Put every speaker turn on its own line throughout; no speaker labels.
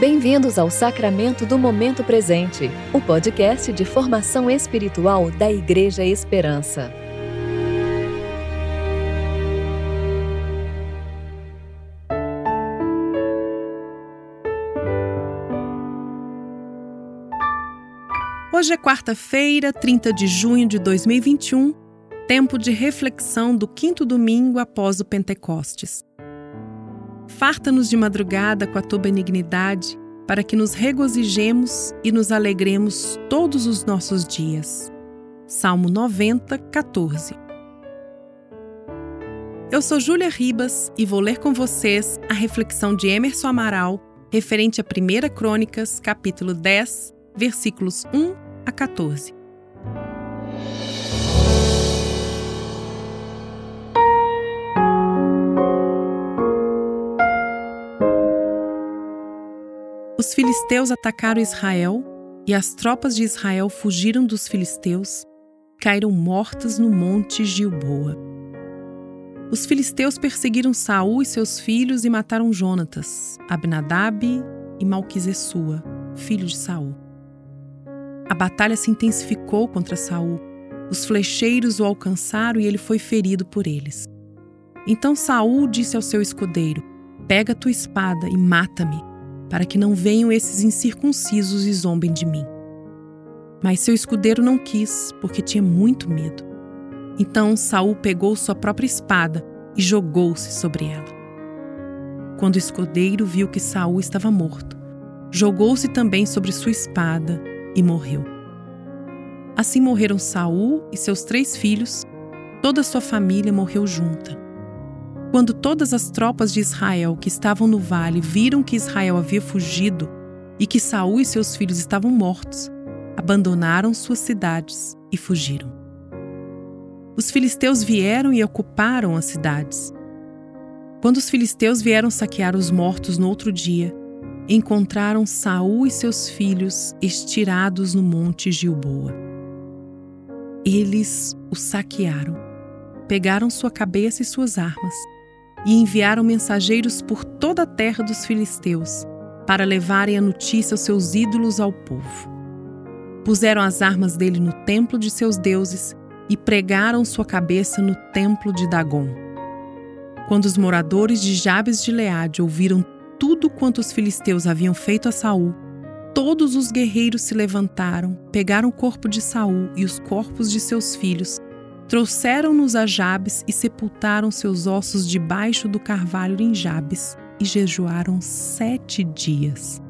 Bem-vindos ao Sacramento do Momento Presente, o podcast de formação espiritual da Igreja Esperança.
Hoje é quarta-feira, 30 de junho de 2021, tempo de reflexão do quinto domingo após o Pentecostes. Farta-nos de madrugada com a tua benignidade, para que nos regozijemos e nos alegremos todos os nossos dias. Salmo 90, 14. Eu sou Júlia Ribas e vou ler com vocês a reflexão de Emerson Amaral referente a 1 Crônicas, capítulo 10, versículos 1 a 14. Os filisteus atacaram Israel e as tropas de Israel fugiram dos filisteus, caíram mortas no monte Gilboa. Os filisteus perseguiram Saul e seus filhos e mataram Jonatas, Abinadab e Malquisessua, filho de Saul. A batalha se intensificou contra Saul. Os flecheiros o alcançaram e ele foi ferido por eles. Então Saul disse ao seu escudeiro: Pega tua espada e mata-me para que não venham esses incircuncisos e zombem de mim. Mas seu escudeiro não quis, porque tinha muito medo. Então Saul pegou sua própria espada e jogou-se sobre ela. Quando o escudeiro viu que Saul estava morto, jogou-se também sobre sua espada e morreu. Assim morreram Saul e seus três filhos, toda sua família morreu junta. Quando todas as tropas de Israel que estavam no vale viram que Israel havia fugido e que Saul e seus filhos estavam mortos, abandonaram suas cidades e fugiram. Os filisteus vieram e ocuparam as cidades. Quando os filisteus vieram saquear os mortos no outro dia, encontraram Saul e seus filhos estirados no monte Gilboa. Eles os saquearam, pegaram sua cabeça e suas armas e enviaram mensageiros por toda a terra dos filisteus para levarem a notícia aos seus ídolos ao povo. Puseram as armas dele no templo de seus deuses e pregaram sua cabeça no templo de Dagon. Quando os moradores de Jabes de Leade ouviram tudo quanto os filisteus haviam feito a Saul, todos os guerreiros se levantaram, pegaram o corpo de Saul e os corpos de seus filhos Trouxeram-nos a Jabes e sepultaram seus ossos debaixo do carvalho em Jabes e jejuaram sete dias.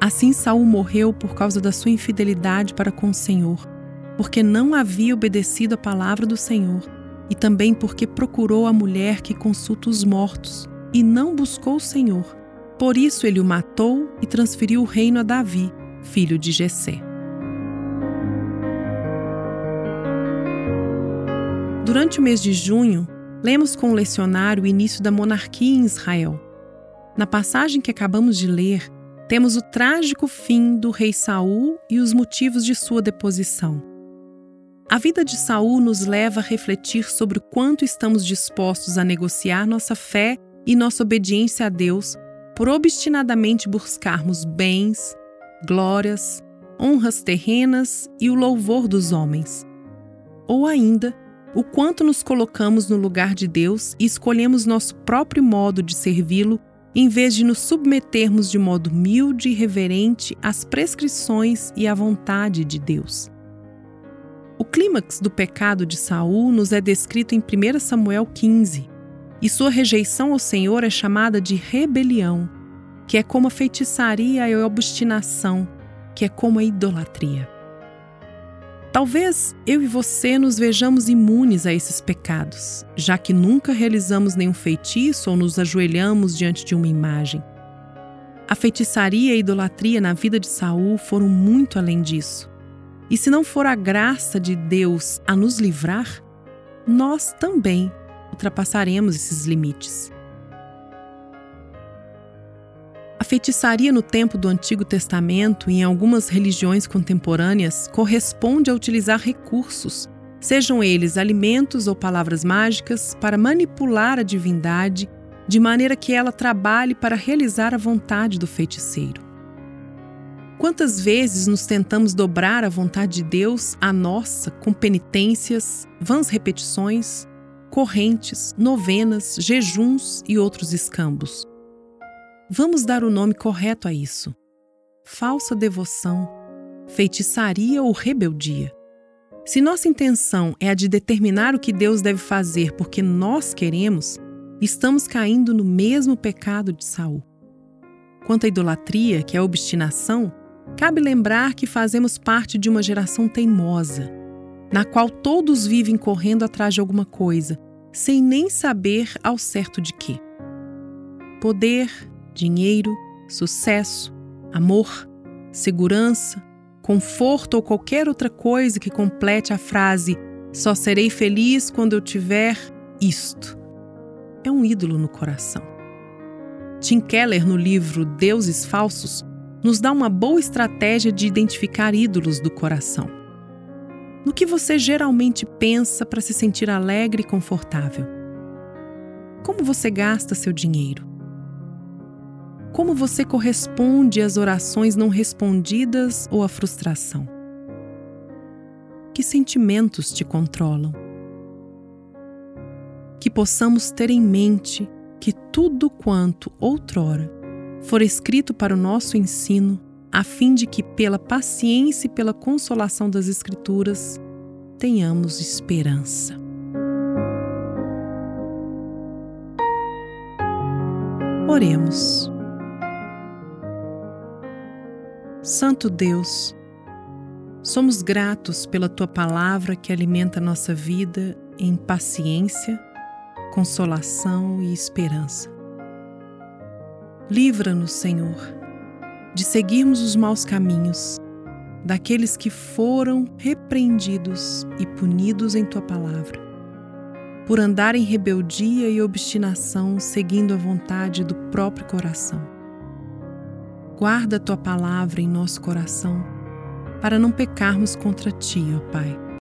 Assim Saul morreu por causa da sua infidelidade para com o Senhor, porque não havia obedecido a palavra do Senhor, e também porque procurou a mulher que consulta os mortos, e não buscou o Senhor. Por isso ele o matou e transferiu o reino a Davi, filho de Jessé. Durante o mês de junho, lemos com o lecionário o início da monarquia em Israel. Na passagem que acabamos de ler, temos o trágico fim do rei Saul e os motivos de sua deposição. A vida de Saul nos leva a refletir sobre o quanto estamos dispostos a negociar nossa fé e nossa obediência a Deus por obstinadamente buscarmos bens, glórias, honras terrenas e o louvor dos homens. Ou ainda, o quanto nos colocamos no lugar de Deus e escolhemos nosso próprio modo de servi-lo, em vez de nos submetermos de modo humilde e reverente às prescrições e à vontade de Deus. O clímax do pecado de Saul nos é descrito em 1 Samuel 15, e sua rejeição ao Senhor é chamada de rebelião, que é como a feitiçaria e a obstinação, que é como a idolatria. Talvez eu e você nos vejamos imunes a esses pecados, já que nunca realizamos nenhum feitiço ou nos ajoelhamos diante de uma imagem. A feitiçaria e a idolatria na vida de Saul foram muito além disso. E se não for a graça de Deus a nos livrar, nós também ultrapassaremos esses limites. A feitiçaria no tempo do Antigo Testamento e em algumas religiões contemporâneas corresponde a utilizar recursos, sejam eles alimentos ou palavras mágicas, para manipular a divindade de maneira que ela trabalhe para realizar a vontade do feiticeiro. Quantas vezes nos tentamos dobrar a vontade de Deus à nossa com penitências, vãs repetições, correntes, novenas, jejuns e outros escambos? Vamos dar o nome correto a isso: falsa devoção, feitiçaria ou rebeldia. Se nossa intenção é a de determinar o que Deus deve fazer porque nós queremos, estamos caindo no mesmo pecado de Saul. Quanto à idolatria, que é a obstinação, cabe lembrar que fazemos parte de uma geração teimosa, na qual todos vivem correndo atrás de alguma coisa, sem nem saber ao certo de quê. Poder, dinheiro, sucesso, amor, segurança, conforto ou qualquer outra coisa que complete a frase só serei feliz quando eu tiver isto. É um ídolo no coração. Tim Keller, no livro Deuses Falsos, nos dá uma boa estratégia de identificar ídolos do coração. No que você geralmente pensa para se sentir alegre e confortável? Como você gasta seu dinheiro? Como você corresponde às orações não respondidas ou à frustração? Que sentimentos te controlam? Que possamos ter em mente que tudo quanto outrora for escrito para o nosso ensino, a fim de que, pela paciência e pela consolação das Escrituras, tenhamos esperança. Oremos. Santo Deus, somos gratos pela tua palavra que alimenta nossa vida em paciência, consolação e esperança. Livra-nos, Senhor, de seguirmos os maus caminhos, daqueles que foram repreendidos e punidos em tua palavra, por andar em rebeldia e obstinação seguindo a vontade do próprio coração. Guarda tua palavra em nosso coração, para não pecarmos contra ti, ó Pai.